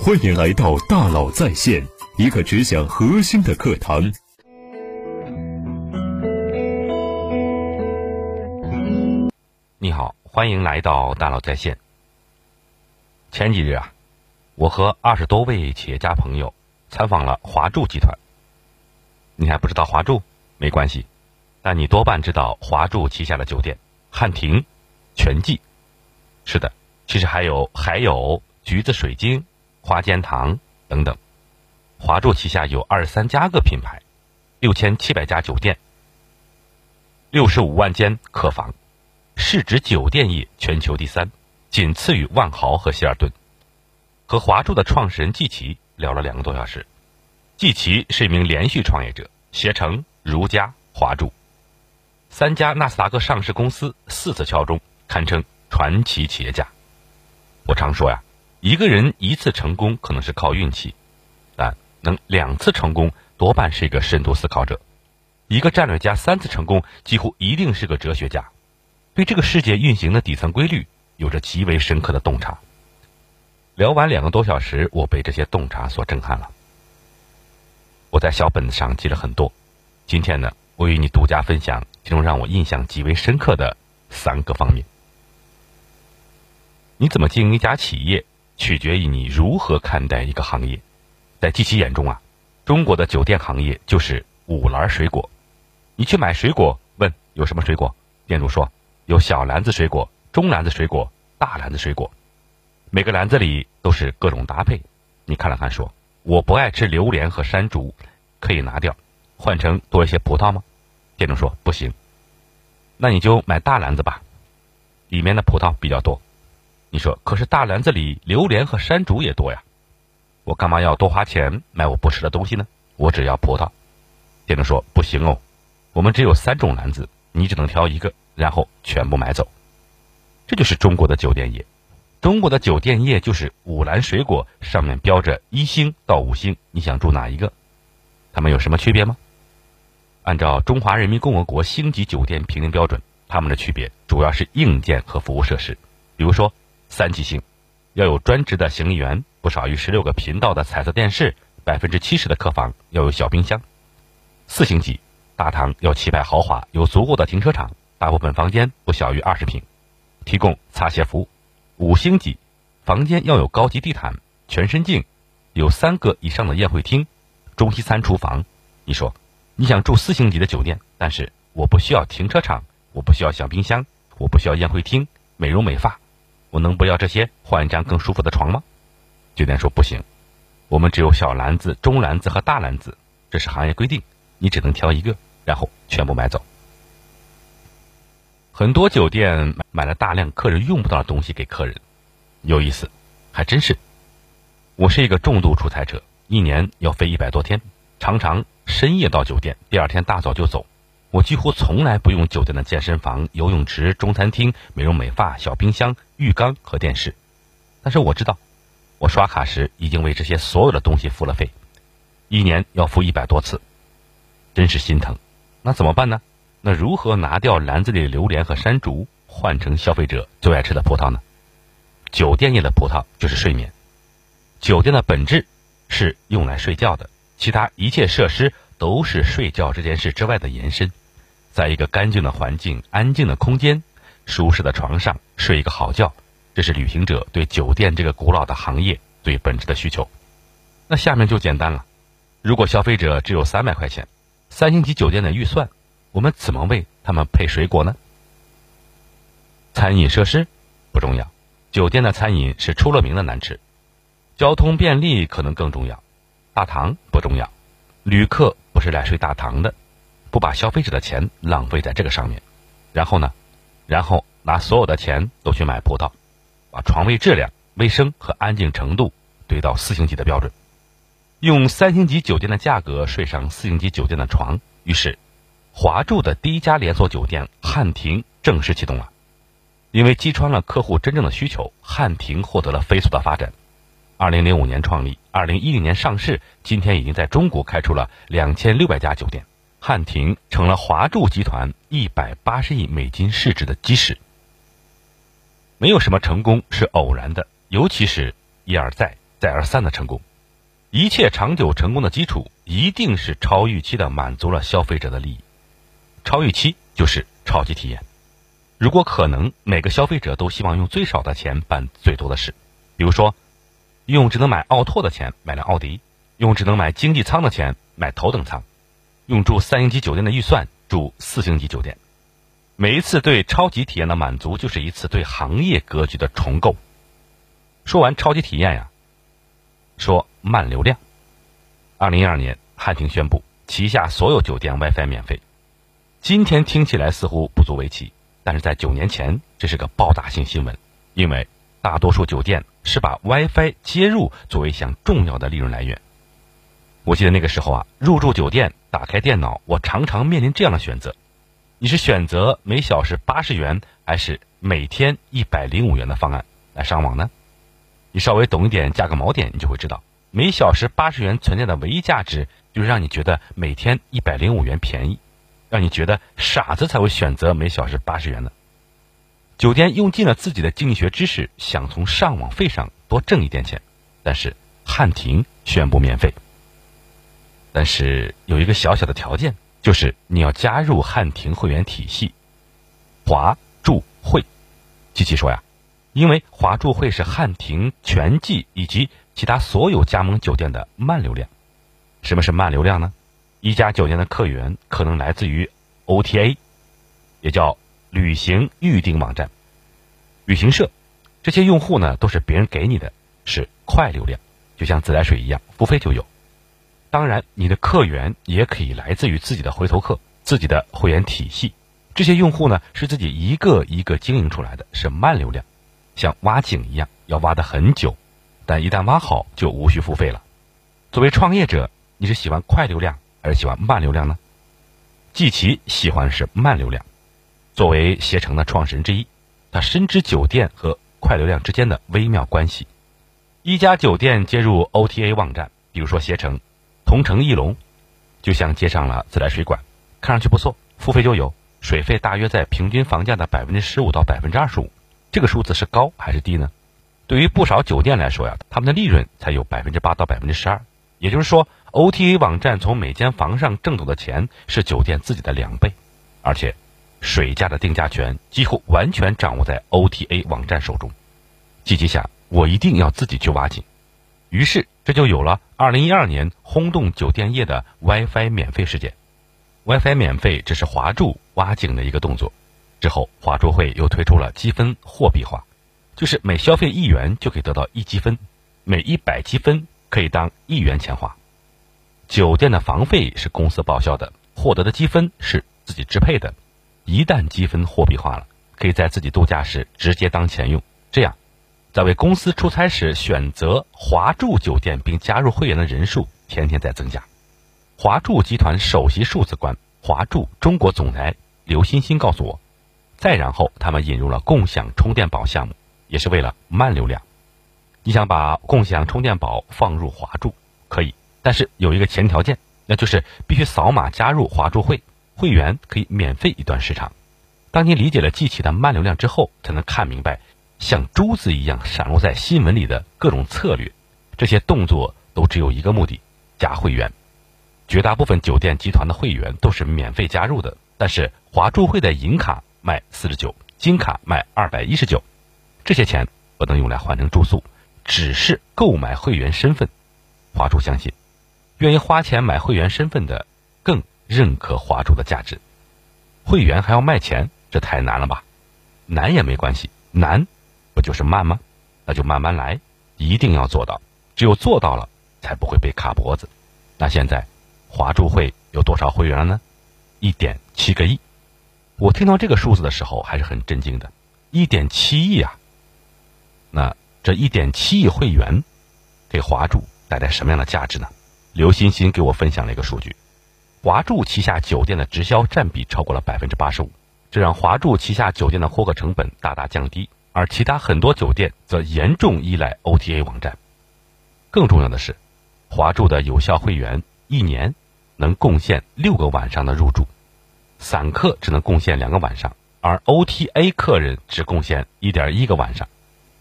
欢迎来到大佬在线，一个只讲核心的课堂。你好，欢迎来到大佬在线。前几日啊，我和二十多位企业家朋友采访了华住集团。你还不知道华住？没关系，但你多半知道华住旗下的酒店汉庭、全季。是的，其实还有还有橘子水晶、花间堂等等。华住旗下有二十三家个品牌，六千七百家酒店，六十五万间客房，市值酒店业全球第三，仅次于万豪和希尔顿。和华住的创始人季琦聊了两个多小时。季琦是一名连续创业者，携程、如家、华住三家纳斯达克上市公司四次敲钟，堪称。传奇企业家，我常说呀，一个人一次成功可能是靠运气，但能两次成功多半是一个深度思考者。一个战略家三次成功，几乎一定是个哲学家，对这个世界运行的底层规律有着极为深刻的洞察。聊完两个多小时，我被这些洞察所震撼了。我在小本子上记了很多，今天呢，我与你独家分享其中让我印象极为深刻的三个方面。你怎么经营一家企业，取决于你如何看待一个行业。在季琦眼中啊，中国的酒店行业就是五篮水果。你去买水果，问有什么水果，店主说有小篮子水果、中篮子水果、大篮子水果，每个篮子里都是各种搭配。你看了看，说我不爱吃榴莲和山竹，可以拿掉，换成多一些葡萄吗？店主说不行。那你就买大篮子吧，里面的葡萄比较多。你说，可是大篮子里榴莲和山竹也多呀，我干嘛要多花钱买我不吃的东西呢？我只要葡萄。店长说不行哦，我们只有三种篮子，你只能挑一个，然后全部买走。这就是中国的酒店业，中国的酒店业就是五篮水果，上面标着一星到五星，你想住哪一个？它们有什么区别吗？按照中华人民共和国星级酒店评定标准，它们的区别主要是硬件和服务设施，比如说。三级星，要有专职的行李员，不少于十六个频道的彩色电视，百分之七十的客房要有小冰箱。四星级，大堂要气派豪华，有足够的停车场，大部分房间不小于二十平，提供擦鞋服务。五星级，房间要有高级地毯，全身镜，有三个以上的宴会厅，中西餐厨房。你说，你想住四星级的酒店，但是我不需要停车场，我不需要小冰箱，我不需要宴会厅、美容美发。我能不要这些，换一张更舒服的床吗？酒店说不行，我们只有小篮子、中篮子和大篮子，这是行业规定，你只能挑一个，然后全部买走。很多酒店买了大量客人用不到的东西给客人，有意思，还真是。我是一个重度出差者，一年要飞一百多天，常常深夜到酒店，第二天大早就走。我几乎从来不用酒店的健身房、游泳池、中餐厅、美容美发、小冰箱、浴缸和电视，但是我知道，我刷卡时已经为这些所有的东西付了费，一年要付一百多次，真是心疼。那怎么办呢？那如何拿掉篮子里的榴莲和山竹，换成消费者最爱吃的葡萄呢？酒店业的葡萄就是睡眠，酒店的本质是用来睡觉的，其他一切设施都是睡觉这件事之外的延伸。在一个干净的环境、安静的空间、舒适的床上睡一个好觉，这是旅行者对酒店这个古老的行业最本质的需求。那下面就简单了：如果消费者只有三百块钱，三星级酒店的预算，我们怎么为他们配水果呢？餐饮设施不重要，酒店的餐饮是出了名的难吃。交通便利可能更重要，大堂不重要，旅客不是来睡大堂的。不把消费者的钱浪费在这个上面，然后呢，然后拿所有的钱都去买葡萄，把床位质量、卫生和安静程度堆到四星级的标准，用三星级酒店的价格睡上四星级酒店的床。于是，华住的第一家连锁酒店汉庭正式启动了。因为击穿了客户真正的需求，汉庭获得了飞速的发展。二零零五年创立，二零一零年上市，今天已经在中国开出了两千六百家酒店。汉庭成了华住集团一百八十亿美金市值的基石。没有什么成功是偶然的，尤其是一而再、再而三的成功。一切长久成功的基础，一定是超预期的满足了消费者的利益。超预期就是超级体验。如果可能，每个消费者都希望用最少的钱办最多的事。比如说，用只能买奥拓的钱买辆奥迪，用只能买经济舱的钱买头等舱，用住三星级酒店的预算住四星级酒店。每一次对超级体验的满足，就是一次对行业格局的重构。说完超级体验呀。说慢流量。二零一二年，汉庭宣布旗下所有酒店 WiFi 免费。今天听起来似乎不足为奇，但是在九年前，这是个爆炸性新闻，因为大多数酒店是把 WiFi 接入作为一项重要的利润来源。我记得那个时候啊，入住酒店打开电脑，我常常面临这样的选择：你是选择每小时八十元，还是每天一百零五元的方案来上网呢？你稍微懂一点，价格锚点，你就会知道，每小时八十元存在的唯一价值，就是让你觉得每天一百零五元便宜，让你觉得傻子才会选择每小时八十元的。酒店用尽了自己的经济学知识，想从上网费上多挣一点钱，但是汉庭宣布免费。但是有一个小小的条件，就是你要加入汉庭会员体系，华住会。机器说呀。因为华住会是汉庭全季以及其他所有加盟酒店的慢流量。什么是慢流量呢？一家酒店的客源可能来自于 OTA，也叫旅行预订网站、旅行社。这些用户呢都是别人给你的，是快流量，就像自来水一样，付费就有。当然，你的客源也可以来自于自己的回头客、自己的会员体系。这些用户呢是自己一个一个经营出来的，是慢流量。像挖井一样，要挖的很久，但一旦挖好，就无需付费了。作为创业者，你是喜欢快流量还是喜欢慢流量呢？季琦喜欢是慢流量。作为携程的创始人之一，他深知酒店和快流量之间的微妙关系。一家酒店接入 OTA 网站，比如说携程、同城艺龙，就像接上了自来水管，看上去不错，付费就有，水费大约在平均房价的百分之十五到百分之二十五。这个数字是高还是低呢？对于不少酒店来说呀，他们的利润才有百分之八到百分之十二。也就是说，OTA 网站从每间房上挣走的钱是酒店自己的两倍，而且水价的定价权几乎完全掌握在 OTA 网站手中。季季想，我一定要自己去挖井。于是这就有了2012年轰动酒店业的 WiFi 免费事件。WiFi 免费只是华住挖井的一个动作。之后，华住会又推出了积分货币化，就是每消费一元就可以得到一积分，每一百积分可以当一元钱花。酒店的房费是公司报销的，获得的积分是自己支配的。一旦积分货币化了，可以在自己度假时直接当钱用。这样，在为公司出差时选择华住酒店并加入会员的人数天天在增加。华住集团首席数字官、华住中国总裁刘欣欣告诉我。再然后，他们引入了共享充电宝项目，也是为了慢流量。你想把共享充电宝放入华住，可以，但是有一个前条件，那就是必须扫码加入华住会，会员可以免费一段时长。当你理解了 G 器的慢流量之后，才能看明白像珠子一样闪落在新闻里的各种策略。这些动作都只有一个目的：加会员。绝大部分酒店集团的会员都是免费加入的，但是华住会的银卡。卖四十九，金卡卖二百一十九，这些钱不能用来换成住宿，只是购买会员身份。华住相信，愿意花钱买会员身份的更认可华住的价值。会员还要卖钱，这太难了吧？难也没关系，难不就是慢吗？那就慢慢来，一定要做到。只有做到了，才不会被卡脖子。那现在华住会有多少会员呢？一点七个亿。我听到这个数字的时候还是很震惊的，一点七亿啊！那这一点七亿会员给华住带来什么样的价值呢？刘欣欣给我分享了一个数据：华住旗下酒店的直销占比超过了百分之八十五，这让华住旗下酒店的获客成本大大降低，而其他很多酒店则严重依赖 OTA 网站。更重要的是，华住的有效会员一年能贡献六个晚上的入住。散客只能贡献两个晚上，而 OTA 客人只贡献一点一个晚上，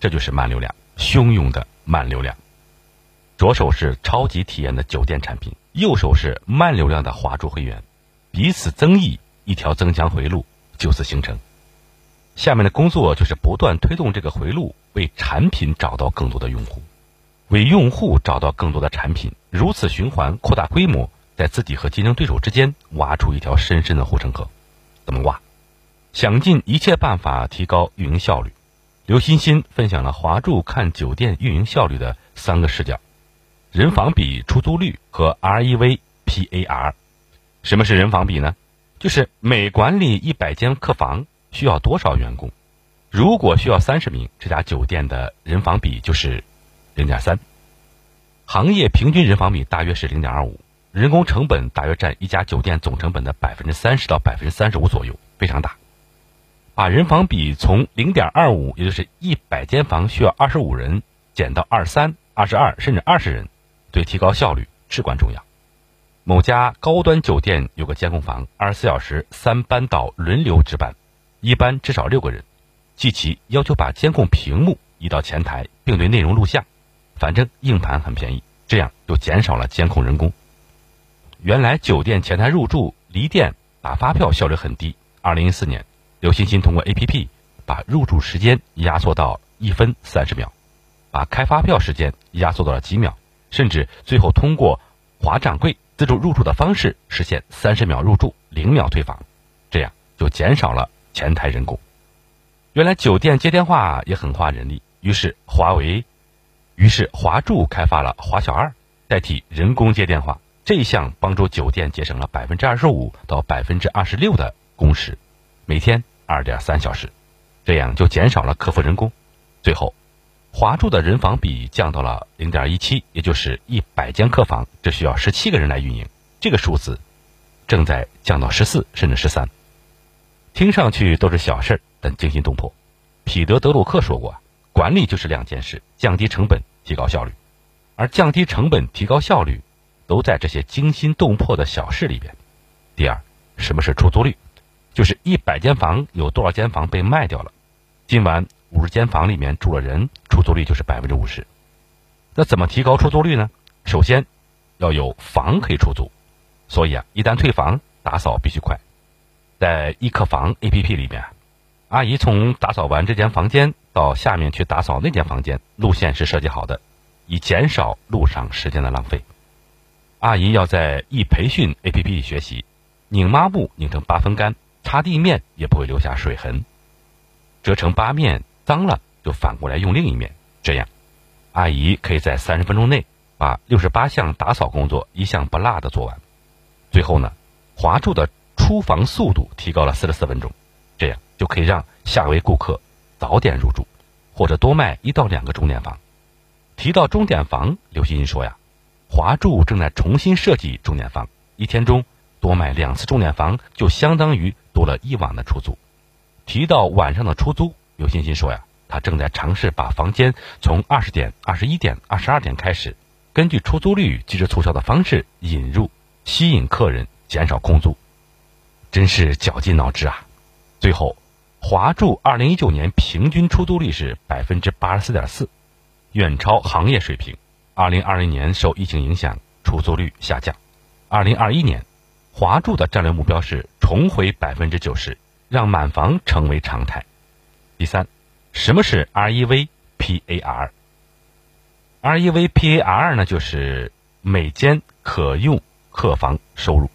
这就是慢流量，汹涌的慢流量。左手是超级体验的酒店产品，右手是慢流量的华住会员，彼此增益，一条增强回路就此形成。下面的工作就是不断推动这个回路，为产品找到更多的用户，为用户找到更多的产品，如此循环扩大规模，在自己和竞争对手之间挖出一条深深的护城河。怎么挖？想尽一切办法提高运营效率。刘欣欣分享了华住看酒店运营效率的三个视角：人房比、出租率和 REV PAR。什么是人房比呢？就是每管理一百间客房。需要多少员工？如果需要三十名，这家酒店的人房比就是零点三。行业平均人房比大约是零点二五，人工成本大约占一家酒店总成本的百分之三十到百分之三十五左右，非常大。把人房比从零点二五，也就是一百间房需要二十五人，减到二三、二十二甚至二十人，对提高效率至关重要。某家高端酒店有个监控房，二十四小时三班倒轮流值班。一般至少六个人，季琦要求把监控屏幕移到前台，并对内容录像。反正硬盘很便宜，这样就减少了监控人工。原来酒店前台入住离店打发票效率很低。二零一四年，刘欣欣通过 APP 把入住时间压缩到一分三十秒，把开发票时间压缩到了几秒，甚至最后通过划掌柜自助入住的方式实现三十秒入住、零秒退房，这样就减少了。前台人工，原来酒店接电话也很花人力，于是华为，于是华住开发了华小二，代替人工接电话。这一项帮助酒店节省了百分之二十五到百分之二十六的工时，每天二点三小时，这样就减少了客服人工。最后，华住的人房比降到了零点一七，也就是一百间客房只需要十七个人来运营，这个数字正在降到十四甚至十三。听上去都是小事，但惊心动魄。彼得·德鲁克说过：“管理就是两件事，降低成本，提高效率。而降低成本、提高效率，都在这些惊心动魄的小事里边。”第二，什么是出租率？就是一百间房有多少间房被卖掉了。今晚五十间房里面住了人，出租率就是百分之五十。那怎么提高出租率呢？首先要有房可以出租，所以啊，一旦退房，打扫必须快。在一客房 A P P 里面，阿姨从打扫完这间房间到下面去打扫那间房间，路线是设计好的，以减少路上时间的浪费。阿姨要在易培训 A P P 学习，拧抹布拧成八分干，擦地面也不会留下水痕，折成八面脏了就反过来用另一面，这样，阿姨可以在三十分钟内把六十八项打扫工作一项不落的做完。最后呢，华住的。出房速度提高了四十四分钟，这样就可以让下一位顾客早点入住，或者多卖一到两个钟点房。提到钟点房，刘欣欣说呀，华住正在重新设计钟点房，一天中多卖两次钟点房，就相当于多了一晚的出租。提到晚上的出租，刘欣欣说呀，他正在尝试把房间从二十点、二十一点、二十二点开始，根据出租率及时促销的方式引入，吸引客人，减少空租。真是绞尽脑汁啊！最后，华住二零一九年平均出租率是百分之八十四点四，远超行业水平。二零二零年受疫情影响，出租率下降。二零二一年，华住的战略目标是重回百分之九十，让满房成为常态。第三，什么是 REV PAR？REV PAR 呢，就是每间可用客房收入。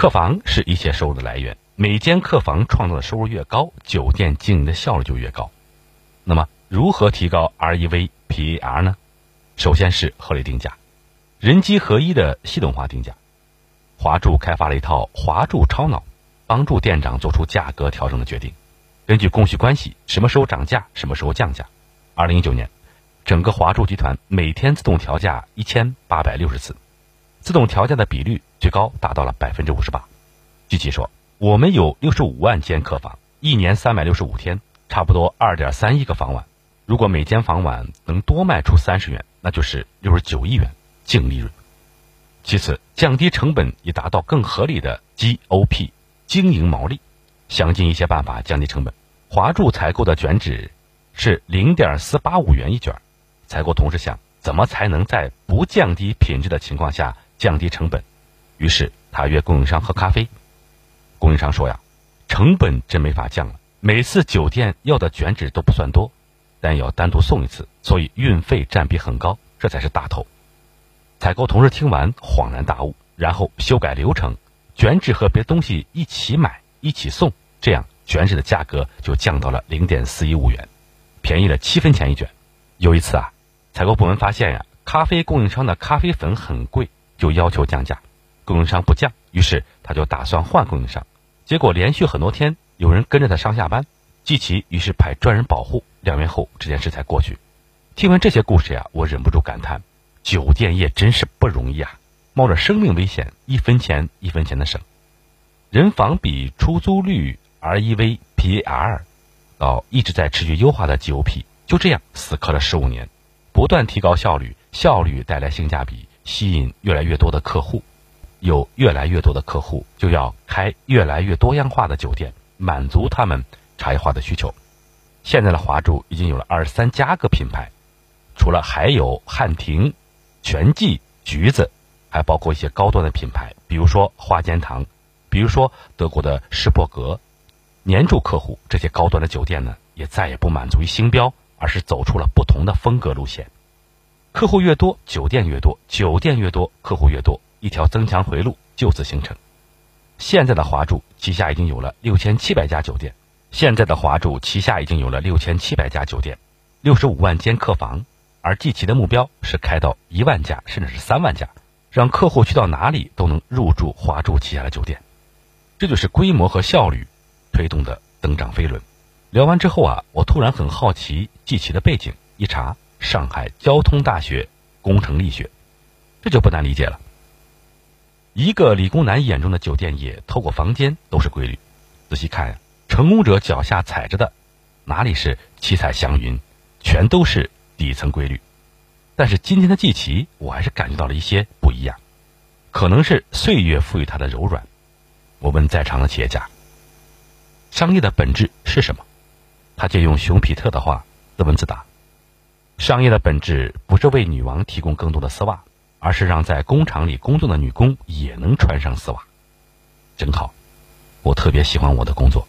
客房是一切收入的来源，每间客房创造的收入越高，酒店经营的效率就越高。那么，如何提高 REV PAR 呢？首先是合理定价，人机合一的系统化定价。华住开发了一套华住超脑，帮助店长做出价格调整的决定，根据供需关系，什么时候涨价，什么时候降价。二零一九年，整个华住集团每天自动调价一千八百六十次。自动调价的比率最高达到了百分之五十八。据其说，我们有六十五万间客房，一年三百六十五天，差不多二点三亿个房晚。如果每间房晚能多卖出三十元，那就是六十九亿元净利润。其次，降低成本以达到更合理的 GOP 经营毛利，想尽一切办法降低成本。华住采购的卷纸是零点四八五元一卷，采购同事想，怎么才能在不降低品质的情况下降低成本？于是他约供应商喝咖啡。供应商说呀，成本真没法降了。每次酒店要的卷纸都不算多，但要单独送一次，所以运费占比很高，这才是大头。采购同事听完恍然大悟，然后修改流程，卷纸和别的东西一起买一起送，这样卷纸的价格就降到了零点四一五元，便宜了七分钱一卷。有一次啊。采购部门发现呀，咖啡供应商的咖啡粉很贵，就要求降价，供应商不降，于是他就打算换供应商。结果连续很多天有人跟着他上下班，季琦于是派专人保护。两年后这件事才过去。听完这些故事呀，我忍不住感叹：酒店业真是不容易啊！冒着生命危险，一分钱一分钱的省。人房比、出租率、REV、PAR，到一直在持续优化的 GOP，就这样死磕了十五年。不断提高效率，效率带来性价比，吸引越来越多的客户。有越来越多的客户，就要开越来越多样化的酒店，满足他们差异化的需求。现在的华住已经有了二十三家个品牌，除了还有汉庭、全季、橘子，还包括一些高端的品牌，比如说花间堂，比如说德国的施伯格。年住客户，这些高端的酒店呢，也再也不满足于星标。而是走出了不同的风格路线，客户越多，酒店越多，酒店越多，客户越多，一条增强回路就此形成。现在的华住旗下已经有了六千七百家酒店，现在的华住旗下已经有了六千七百家酒店，六十五万间客房，而季琦的目标是开到一万家，甚至是三万家，让客户去到哪里都能入住华住旗下的酒店。这就是规模和效率推动的增长飞轮。聊完之后啊，我突然很好奇季琦的背景，一查上海交通大学工程力学，这就不难理解了。一个理工男眼中的酒店也，透过房间都是规律。仔细看，成功者脚下踩着的哪里是七彩祥云，全都是底层规律。但是今天的季琦，我还是感觉到了一些不一样，可能是岁月赋予他的柔软。我问在场的企业家，商业的本质是什么？他借用熊彼特的话自问自答：商业的本质不是为女王提供更多的丝袜，而是让在工厂里工作的女工也能穿上丝袜。真好，我特别喜欢我的工作。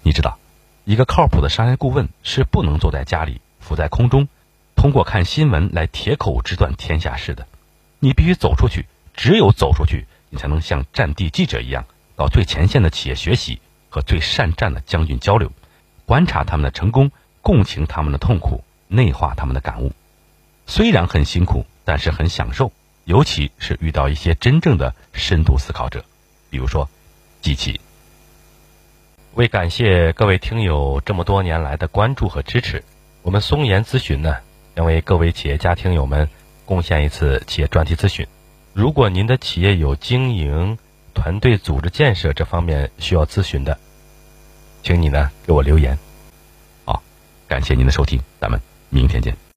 你知道，一个靠谱的商业顾问是不能坐在家里浮在空中，通过看新闻来铁口直断天下事的。你必须走出去，只有走出去，你才能像战地记者一样，到最前线的企业学习，和最善战的将军交流。观察他们的成功，共情他们的痛苦，内化他们的感悟。虽然很辛苦，但是很享受。尤其是遇到一些真正的深度思考者，比如说机器。为感谢各位听友这么多年来的关注和支持，我们松岩咨询呢将为各位企业家听友们贡献一次企业专题咨询。如果您的企业有经营、团队组织建设这方面需要咨询的。请你呢给我留言，好，感谢您的收听，咱们明天见。